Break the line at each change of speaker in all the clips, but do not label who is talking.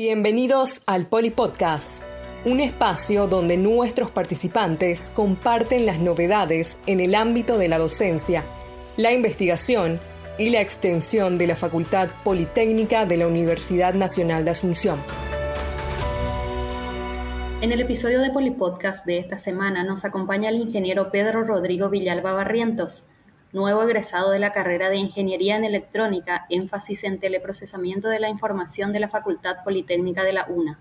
Bienvenidos al Polipodcast, un espacio donde nuestros participantes comparten las novedades en el ámbito de la docencia, la investigación y la extensión de la Facultad Politécnica de la Universidad Nacional de Asunción.
En el episodio de Polipodcast de esta semana nos acompaña el ingeniero Pedro Rodrigo Villalba Barrientos, nuevo egresado de la carrera de Ingeniería en Electrónica, énfasis en teleprocesamiento de la información de la Facultad Politécnica de la UNA.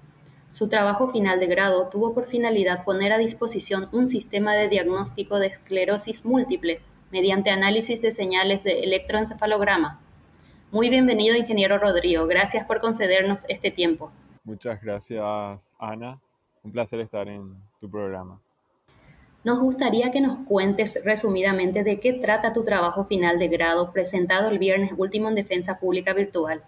Su trabajo final de grado tuvo por finalidad poner a disposición un sistema de diagnóstico de esclerosis múltiple mediante análisis de señales de electroencefalograma. Muy bienvenido, ingeniero Rodrigo. Gracias por concedernos este tiempo.
Muchas gracias, Ana. Un placer estar en tu programa.
Nos gustaría que nos cuentes resumidamente de qué trata tu trabajo final de grado presentado el viernes último en Defensa Pública Virtual.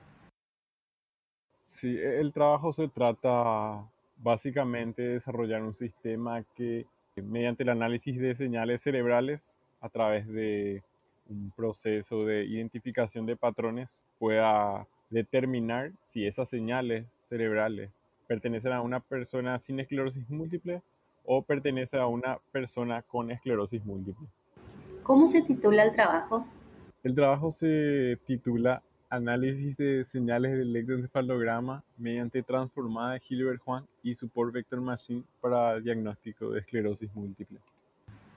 Sí, el trabajo se trata básicamente de desarrollar un sistema que mediante el análisis de señales cerebrales a través de un proceso de identificación de patrones pueda determinar si esas señales cerebrales pertenecen a una persona sin esclerosis múltiple o pertenece a una persona con esclerosis múltiple.
¿Cómo se titula el trabajo?
El trabajo se titula Análisis de señales de electroencefalograma mediante transformada de Hilbert-Juan y Support Vector Machine para diagnóstico de esclerosis múltiple.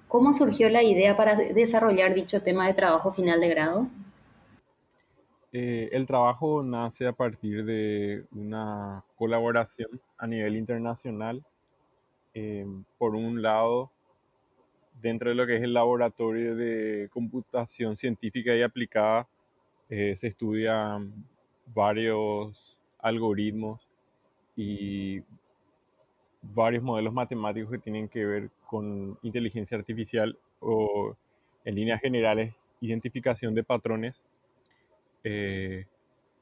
¿Cómo surgió la idea para desarrollar dicho tema de trabajo final de grado?
Eh, el trabajo nace a partir de una colaboración a nivel internacional eh, por un lado, dentro de lo que es el laboratorio de computación científica y aplicada, eh, se estudian varios algoritmos y varios modelos matemáticos que tienen que ver con inteligencia artificial o en líneas generales identificación de patrones eh,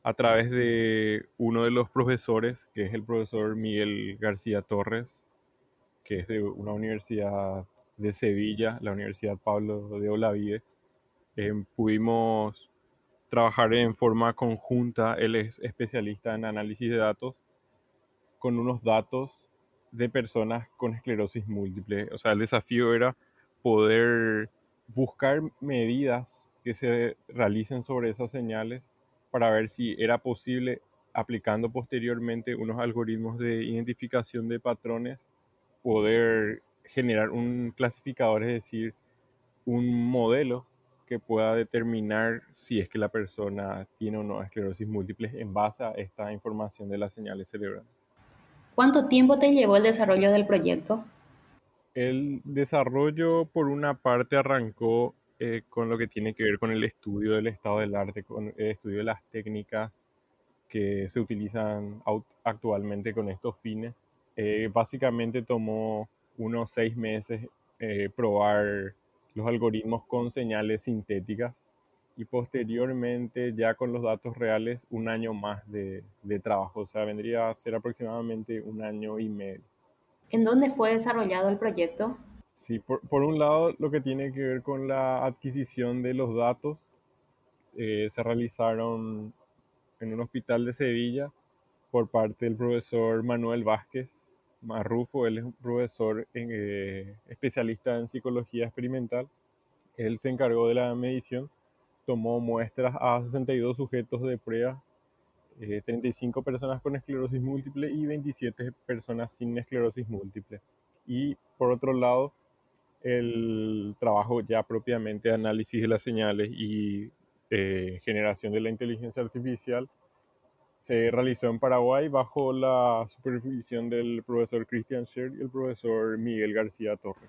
a través de uno de los profesores, que es el profesor Miguel García Torres, que es de una universidad de Sevilla, la Universidad Pablo de Olavide, eh, pudimos trabajar en forma conjunta, él es especialista en análisis de datos, con unos datos de personas con esclerosis múltiple. O sea, el desafío era poder buscar medidas que se realicen sobre esas señales para ver si era posible, aplicando posteriormente unos algoritmos de identificación de patrones, poder generar un clasificador, es decir, un modelo que pueda determinar si es que la persona tiene o no esclerosis múltiple en base a esta información de las señales cerebrales.
¿Cuánto tiempo te llevó el desarrollo del proyecto?
El desarrollo, por una parte, arrancó eh, con lo que tiene que ver con el estudio del estado del arte, con el estudio de las técnicas que se utilizan actualmente con estos fines eh, básicamente tomó unos seis meses eh, probar los algoritmos con señales sintéticas y posteriormente ya con los datos reales un año más de, trabajo, o sea, vendría a ser aproximadamente un año y medio.
¿En dónde fue desarrollado el proyecto?
Sí, por, un lado lo que tiene que ver con la adquisición de los datos, eh, se realizaron en un hospital de Sevilla por parte del profesor Manuel Vázquez, Marrufo, él es un profesor eh, especialista en psicología experimental. Él se encargó de la medición, tomó muestras a 62 sujetos de prueba, 35 eh, personas con esclerosis múltiple y 27 personas sin esclerosis múltiple. Y por otro lado, el trabajo ya propiamente análisis de las señales y eh, generación de la inteligencia artificial se realizó en Paraguay bajo la supervisión del profesor Christian Scher y el profesor Miguel García Torres.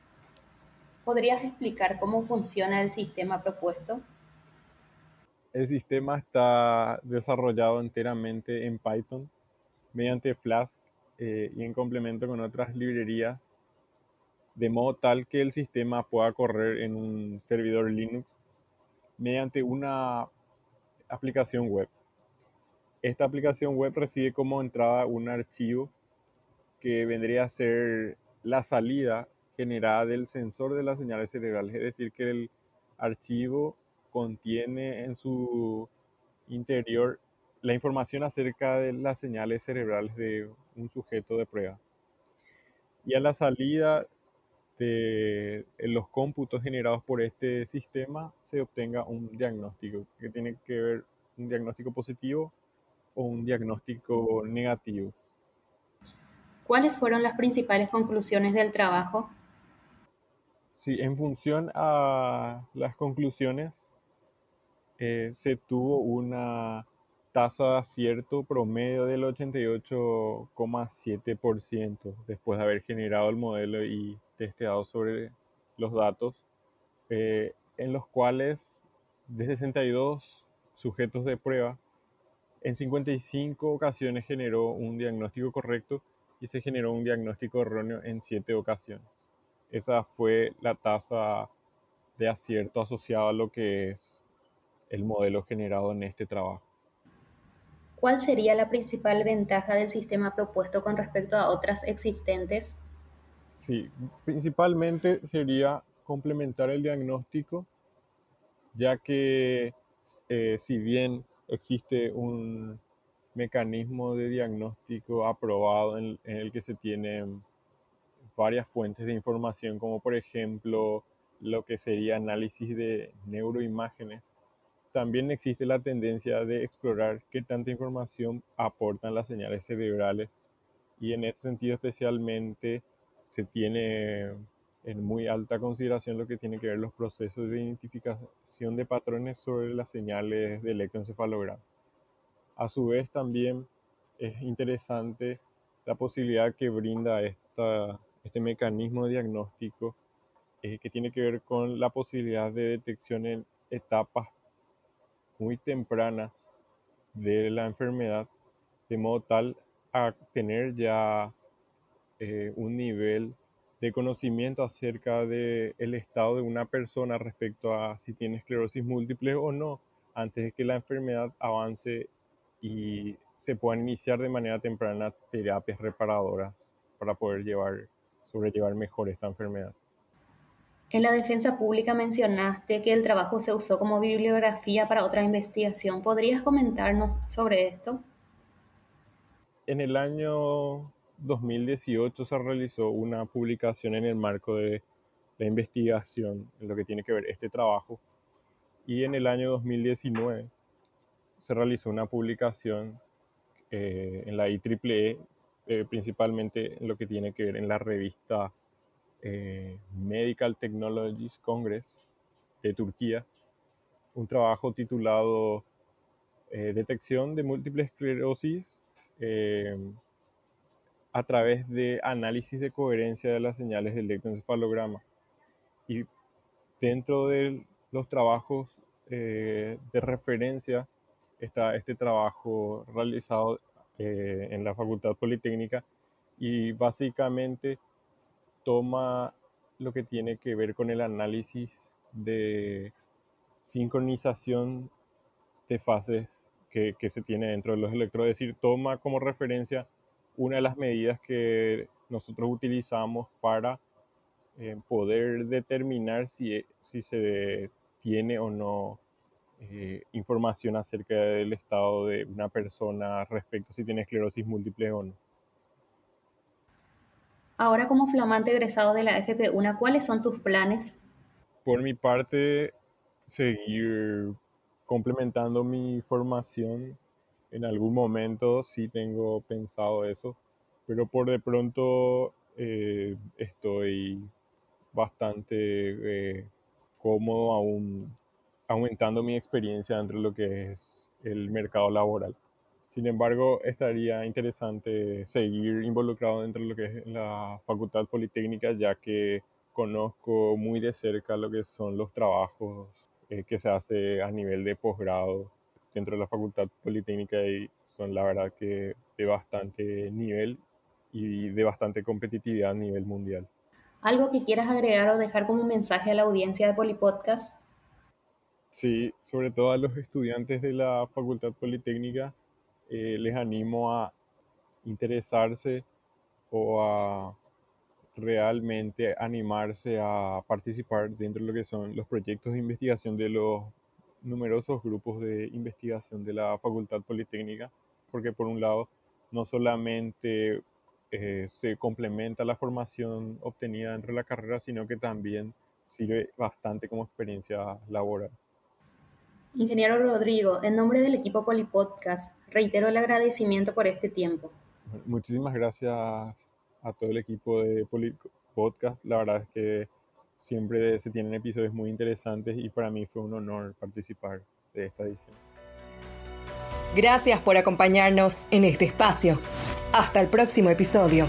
¿Podrías explicar cómo funciona el sistema propuesto?
El sistema está desarrollado enteramente en Python mediante Flask eh, y en complemento con otras librerías, de modo tal que el sistema pueda correr en un servidor Linux mediante una aplicación web. Esta aplicación web recibe como entrada un archivo que vendría a ser la salida generada del sensor de las señales cerebrales, es decir, que el archivo contiene en su interior la información acerca de las señales cerebrales de un sujeto de prueba. Y a la salida de los cómputos generados por este sistema se obtenga un diagnóstico que tiene que ver un diagnóstico positivo o un diagnóstico negativo.
¿Cuáles fueron las principales conclusiones del trabajo?
Sí, en función a las conclusiones, eh, se tuvo una tasa de acierto promedio del 88,7% después de haber generado el modelo y testeado sobre los datos, eh, en los cuales de 62 sujetos de prueba, en 55 ocasiones generó un diagnóstico correcto y se generó un diagnóstico erróneo en 7 ocasiones. Esa fue la tasa de acierto asociada a lo que es el modelo generado en este trabajo.
¿Cuál sería la principal ventaja del sistema propuesto con respecto a otras existentes?
Sí, principalmente sería complementar el diagnóstico, ya que eh, si bien existe un mecanismo de diagnóstico aprobado en, en el que se tienen varias fuentes de información, como por ejemplo lo que sería análisis de neuroimágenes, también existe la tendencia de explorar qué tanta información aportan las señales cerebrales y en este sentido especialmente se tiene en muy alta consideración lo que tiene que ver los procesos de identificación de patrones sobre las señales de electroencefalograma. A su vez también es interesante la posibilidad que brinda esta, este mecanismo diagnóstico eh, que tiene que ver con la posibilidad de detección en etapas muy temprana de la enfermedad, de modo tal a tener ya eh, un nivel de conocimiento acerca del el estado de una persona respecto a si tiene esclerosis múltiple o no, antes de que la enfermedad avance y se puedan iniciar de manera temprana terapias reparadoras para poder llevar, sobrellevar mejor esta enfermedad.
En la defensa pública mencionaste que el trabajo se usó como bibliografía para otra investigación. ¿Podrías comentarnos sobre esto?
En el año 2018 se realizó una publicación en el marco de la investigación en lo que tiene que ver este trabajo y en el año 2019 se realizó una publicación eh, en la IEEE, eh, principalmente en lo que tiene que ver en la revista eh, Medical Technologies Congress de Turquía, un trabajo titulado Detección de múltiple esclerosis a través de análisis de coherencia de las señales del electroencefalograma. Y dentro de los trabajos de referencia está este trabajo realizado en la Facultad Politécnica y básicamente toma lo que tiene que ver con el análisis de sincronización de fases que, se tiene dentro de los electrodos, es decir, toma como referencia una de las medidas que nosotros utilizamos para eh, poder determinar si, si se tiene o no eh, información acerca del estado de una persona respecto a si tiene esclerosis múltiple o no.
Ahora como flamante egresado de la FP1, ¿cuáles son tus planes?
Por mi parte, seguir complementando mi formación. En algún momento sí tengo pensado eso, pero por de pronto eh, estoy bastante eh, cómodo aún aumentando mi experiencia dentro de lo que es el mercado laboral. Sin embargo, estaría interesante seguir involucrado dentro de lo que es la Facultad Politécnica, ya que conozco muy de cerca lo que son los trabajos eh, que se hace a nivel de posgrado dentro de la Facultad Politécnica y son la verdad que de bastante nivel y de bastante competitividad a nivel mundial.
¿Algo que quieras agregar o dejar como mensaje a la audiencia de Polipodcast?
Sí, sobre todo a los estudiantes de la Facultad Politécnica, eh, les animo a interesarse o a realmente animarse a participar dentro de lo que son los proyectos de investigación de los numerosos grupos de investigación de la Facultad Politécnica, porque por un lado no solamente eh, se complementa la formación obtenida dentro de la carrera, sino que también sirve bastante como experiencia laboral.
Ingeniero Rodrigo, en nombre del equipo Polipodcast, reitero el agradecimiento por este tiempo.
Muchísimas gracias a todo el equipo de Polipodcast. La verdad es que siempre se tienen episodios muy interesantes y para mí fue un honor participar de esta edición.
Gracias por acompañarnos en este espacio. Hasta el próximo episodio.